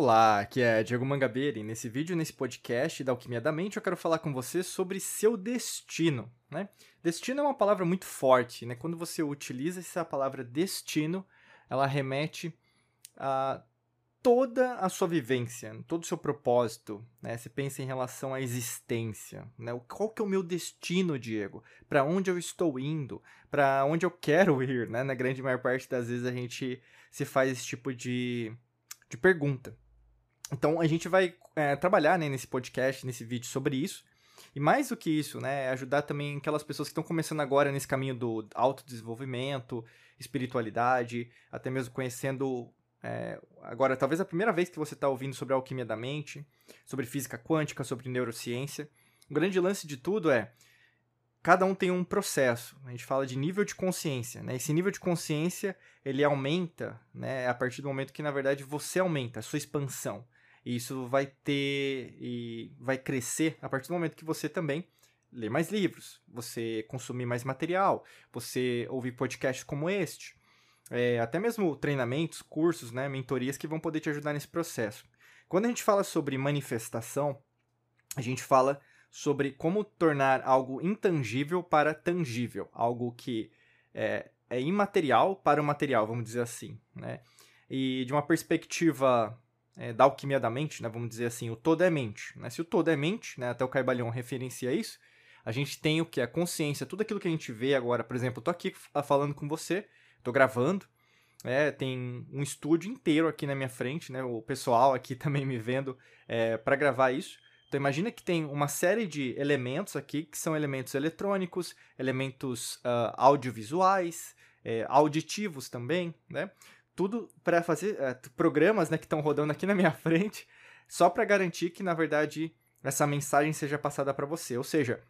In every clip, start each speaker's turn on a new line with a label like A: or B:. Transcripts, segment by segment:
A: Olá, aqui é Diego Mangabeira e nesse vídeo, nesse podcast da Alquimia da Mente, eu quero falar com você sobre seu destino, né? Destino é uma palavra muito forte, né? Quando você utiliza essa palavra destino, ela remete a toda a sua vivência, todo o seu propósito, né? Você pensa em relação à existência, né? Qual que é o meu destino, Diego? Para onde eu estou indo? Para onde eu quero ir, né? Na grande maior parte das vezes a gente se faz esse tipo de de pergunta. Então a gente vai é, trabalhar né, nesse podcast, nesse vídeo sobre isso. E mais do que isso, né, é ajudar também aquelas pessoas que estão começando agora nesse caminho do autodesenvolvimento, espiritualidade, até mesmo conhecendo é, agora talvez a primeira vez que você está ouvindo sobre alquimia da mente, sobre física quântica, sobre neurociência. O grande lance de tudo é cada um tem um processo. A gente fala de nível de consciência, né? Esse nível de consciência, ele aumenta, né, a partir do momento que na verdade você aumenta a sua expansão. E isso vai ter e vai crescer a partir do momento que você também lê mais livros, você consumir mais material, você ouvir podcasts como este, é, até mesmo treinamentos, cursos, né, mentorias que vão poder te ajudar nesse processo. Quando a gente fala sobre manifestação, a gente fala sobre como tornar algo intangível para tangível, algo que é, é imaterial para o material, vamos dizer assim, né? E de uma perspectiva é, da alquimia da mente, né, vamos dizer assim, o todo é mente. Né? Se o todo é mente, né, até o Caibalion referencia isso, a gente tem o que? A consciência, tudo aquilo que a gente vê agora, por exemplo, eu tô aqui falando com você, tô gravando, é, tem um estúdio inteiro aqui na minha frente, né, o pessoal aqui também me vendo é, para gravar isso. Então imagina que tem uma série de elementos aqui que são elementos eletrônicos, elementos uh, audiovisuais, é, auditivos também, né? Tudo para fazer uh, programas né, que estão rodando aqui na minha frente, só para garantir que na verdade essa mensagem seja passada para você. Ou seja,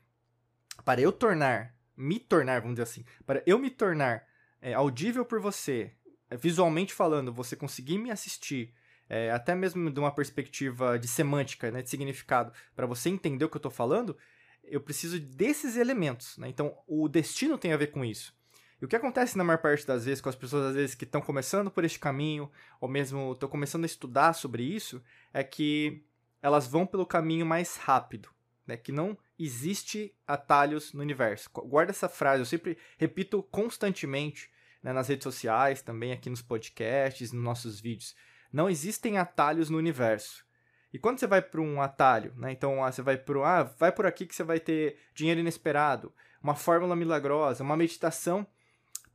A: para eu tornar, me tornar, vamos dizer assim, para eu me tornar é, audível por você, visualmente falando, você conseguir me assistir é, até mesmo de uma perspectiva de semântica, né, de significado, para você entender o que eu estou falando, eu preciso desses elementos. Né? Então, o destino tem a ver com isso. E o que acontece na maior parte das vezes com as pessoas, às vezes, que estão começando por este caminho, ou mesmo estão começando a estudar sobre isso, é que elas vão pelo caminho mais rápido, né? que não existe atalhos no universo. Guarda essa frase, eu sempre repito constantemente né, nas redes sociais, também aqui nos podcasts, nos nossos vídeos. Não existem atalhos no universo. E quando você vai para um atalho, né? Então ah, você vai por ah, vai por aqui que você vai ter dinheiro inesperado, uma fórmula milagrosa, uma meditação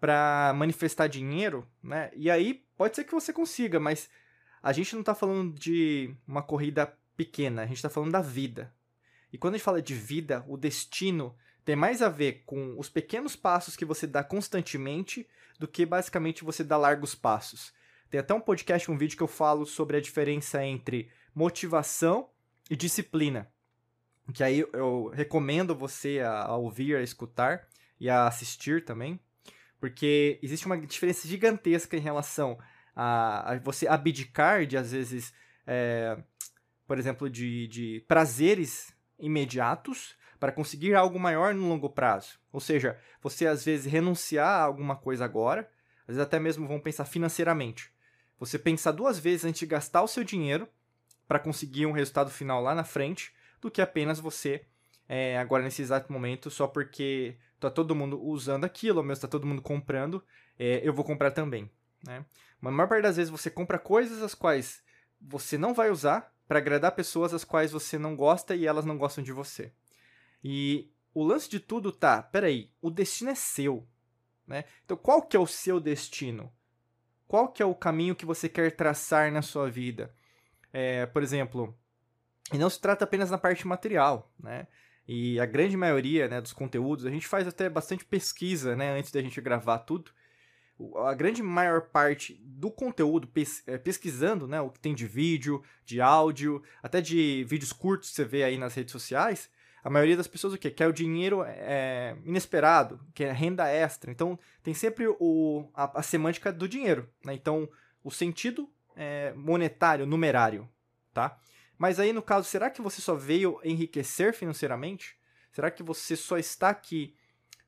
A: para manifestar dinheiro, né? E aí pode ser que você consiga, mas a gente não está falando de uma corrida pequena, a gente está falando da vida. E quando a gente fala de vida, o destino tem mais a ver com os pequenos passos que você dá constantemente do que basicamente você dar largos passos. Tem até um podcast, um vídeo que eu falo sobre a diferença entre motivação e disciplina. Que aí eu recomendo você a, a ouvir, a escutar e a assistir também. Porque existe uma diferença gigantesca em relação a, a você abdicar de, às vezes, é, por exemplo, de, de prazeres imediatos para conseguir algo maior no longo prazo. Ou seja, você às vezes renunciar a alguma coisa agora, às vezes até mesmo vão pensar financeiramente. Você pensar duas vezes antes de gastar o seu dinheiro para conseguir um resultado final lá na frente, do que apenas você, é, agora nesse exato momento, só porque tá todo mundo usando aquilo, ou mesmo tá todo mundo comprando, é, eu vou comprar também. Né? Mas a maior parte das vezes você compra coisas as quais você não vai usar para agradar pessoas as quais você não gosta e elas não gostam de você. E o lance de tudo tá, peraí, o destino é seu. Né? Então qual que é o seu destino? qual que é o caminho que você quer traçar na sua vida. É, por exemplo, e não se trata apenas na parte material, né? E a grande maioria né, dos conteúdos, a gente faz até bastante pesquisa né, antes da gente gravar tudo. A grande maior parte do conteúdo, é, pesquisando né, o que tem de vídeo, de áudio, até de vídeos curtos que você vê aí nas redes sociais, a maioria das pessoas o quê? Quer o dinheiro é, inesperado, quer renda extra. Então, tem sempre o, a, a semântica do dinheiro. Né? Então, o sentido é, monetário, numerário, tá? Mas aí, no caso, será que você só veio enriquecer financeiramente? Será que você só está aqui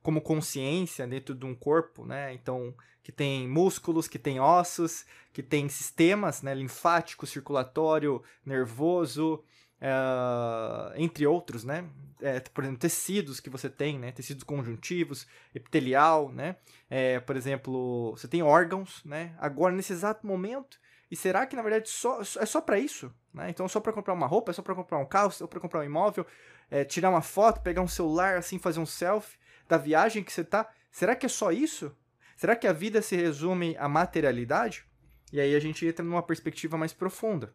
A: como consciência dentro de um corpo, né? Então, que tem músculos, que tem ossos, que tem sistemas, né? Linfático, circulatório, nervoso, uh, entre outros, né? É, por exemplo, tecidos que você tem, né? Tecidos conjuntivos, epitelial, né? É, por exemplo, você tem órgãos, né? Agora, nesse exato momento, e será que na verdade só, é só para isso? Né? Então, só para comprar uma roupa, é só para comprar um carro, é só para comprar um imóvel, é, tirar uma foto, pegar um celular, assim, fazer um selfie da viagem que você tá? Será que é só isso? Será que a vida se resume à materialidade? E aí a gente entra numa perspectiva mais profunda.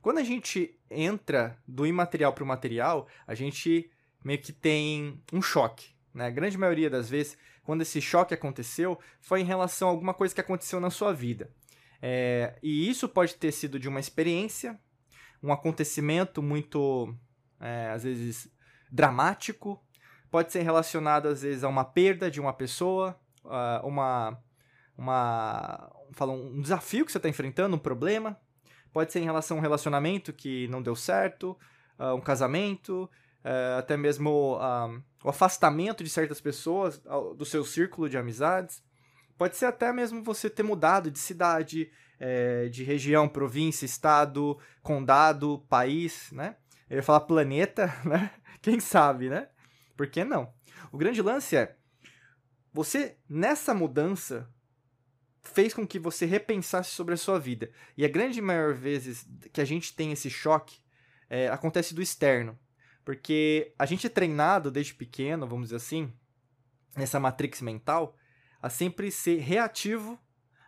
A: Quando a gente entra do imaterial para o material, a gente meio que tem um choque. Né? A grande maioria das vezes, quando esse choque aconteceu, foi em relação a alguma coisa que aconteceu na sua vida. É, e isso pode ter sido de uma experiência, um acontecimento muito, é, às vezes, dramático, pode ser relacionado às vezes a uma perda de uma pessoa, uma, uma um desafio que você está enfrentando, um problema. Pode ser em relação a um relacionamento que não deu certo, um casamento, até mesmo o afastamento de certas pessoas do seu círculo de amizades. Pode ser até mesmo você ter mudado de cidade, é, de região, província, estado, condado, país, né? Eu ia falar planeta, né? Quem sabe, né? Por que não? O grande lance é você nessa mudança fez com que você repensasse sobre a sua vida. E a grande maior vezes que a gente tem esse choque é, acontece do externo. Porque a gente é treinado desde pequeno, vamos dizer assim, nessa matrix mental, a sempre ser reativo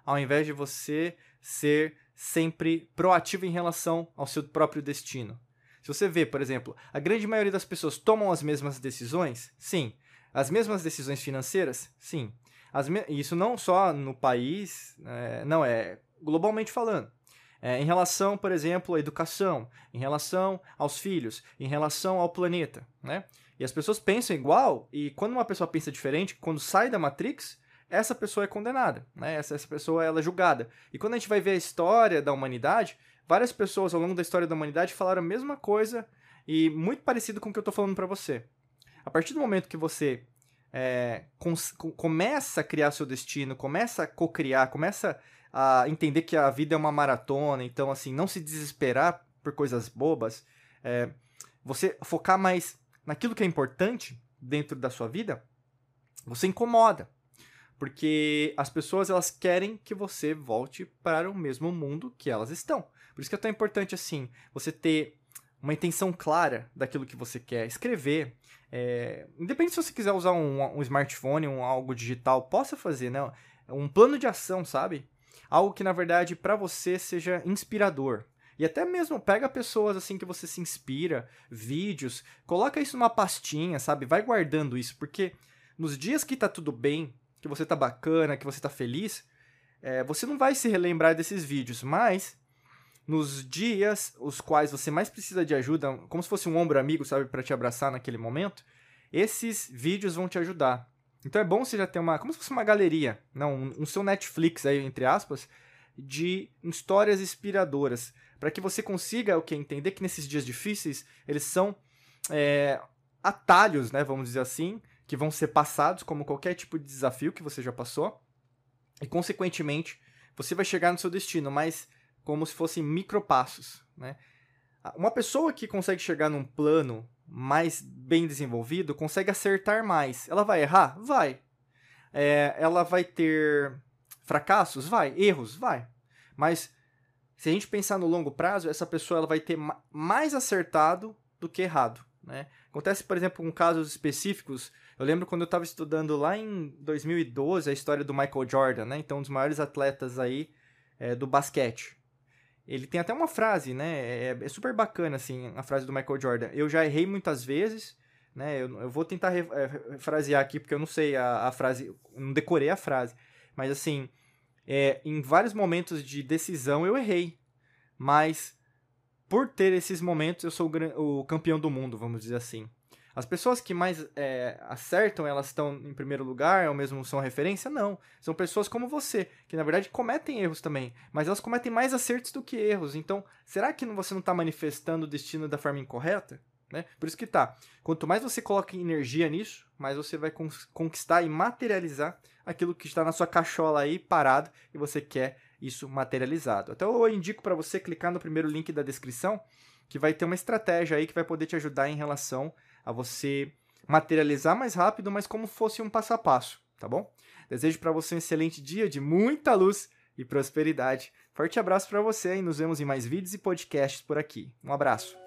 A: ao invés de você ser sempre proativo em relação ao seu próprio destino. Se você vê, por exemplo, a grande maioria das pessoas tomam as mesmas decisões, sim. As mesmas decisões financeiras, sim. Isso não só no país, é... não, é globalmente falando. É, em relação, por exemplo, à educação, em relação aos filhos, em relação ao planeta, né? E as pessoas pensam igual, e quando uma pessoa pensa diferente, quando sai da Matrix, essa pessoa é condenada, né? Essa, essa pessoa ela é julgada. E quando a gente vai ver a história da humanidade, várias pessoas ao longo da história da humanidade falaram a mesma coisa e muito parecido com o que eu estou falando para você. A partir do momento que você é, começa a criar seu destino, começa a co-criar, começa a entender que a vida é uma maratona, então assim, não se desesperar por coisas bobas, é, você focar mais naquilo que é importante dentro da sua vida, você incomoda. Porque as pessoas elas querem que você volte para o mesmo mundo que elas estão. Por isso que é tão importante assim, você ter uma intenção clara daquilo que você quer, escrever. É, independente se você quiser usar um, um smartphone, um algo digital, possa fazer, né? Um plano de ação, sabe? Algo que na verdade para você seja inspirador. E até mesmo pega pessoas assim que você se inspira, vídeos, coloca isso numa pastinha, sabe? Vai guardando isso, porque nos dias que tá tudo bem, que você tá bacana, que você tá feliz, é, você não vai se relembrar desses vídeos, mas nos dias os quais você mais precisa de ajuda, como se fosse um ombro amigo, sabe, para te abraçar naquele momento, esses vídeos vão te ajudar. Então é bom você já ter uma, como se fosse uma galeria, não, um, um seu Netflix aí entre aspas, de histórias inspiradoras, para que você consiga o que entender que nesses dias difíceis eles são é, atalhos, né, vamos dizer assim, que vão ser passados como qualquer tipo de desafio que você já passou, e consequentemente você vai chegar no seu destino, mas como se fossem micropassos, né? Uma pessoa que consegue chegar num plano mais bem desenvolvido consegue acertar mais. Ela vai errar? Vai. É, ela vai ter fracassos? Vai. Erros? Vai. Mas se a gente pensar no longo prazo, essa pessoa ela vai ter mais acertado do que errado. Né? Acontece, por exemplo, com casos específicos. Eu lembro quando eu estava estudando lá em 2012 a história do Michael Jordan, né? então um dos maiores atletas aí é, do basquete. Ele tem até uma frase, né? É, é, super bacana, assim, a frase do Michael Jordan. Eu já errei muitas vezes, né? Eu, eu vou tentar é, aqui, porque eu não sei a, a frase, não decorei a frase. Mas, assim, é, em vários momentos de decisão eu errei. Mas, por ter esses momentos, eu sou o, o campeão do mundo, vamos dizer assim. As pessoas que mais é, acertam, elas estão em primeiro lugar, ou mesmo são referência? Não. São pessoas como você, que na verdade cometem erros também, mas elas cometem mais acertos do que erros. Então, será que você não está manifestando o destino da forma incorreta? Né? Por isso que tá. Quanto mais você coloca energia nisso, mais você vai conquistar e materializar aquilo que está na sua cachola aí parado e você quer isso materializado. Então eu indico para você clicar no primeiro link da descrição, que vai ter uma estratégia aí que vai poder te ajudar em relação a você materializar mais rápido, mas como fosse um passo a passo, tá bom? Desejo para você um excelente dia de muita luz e prosperidade. Forte abraço para você e nos vemos em mais vídeos e podcasts por aqui. Um abraço.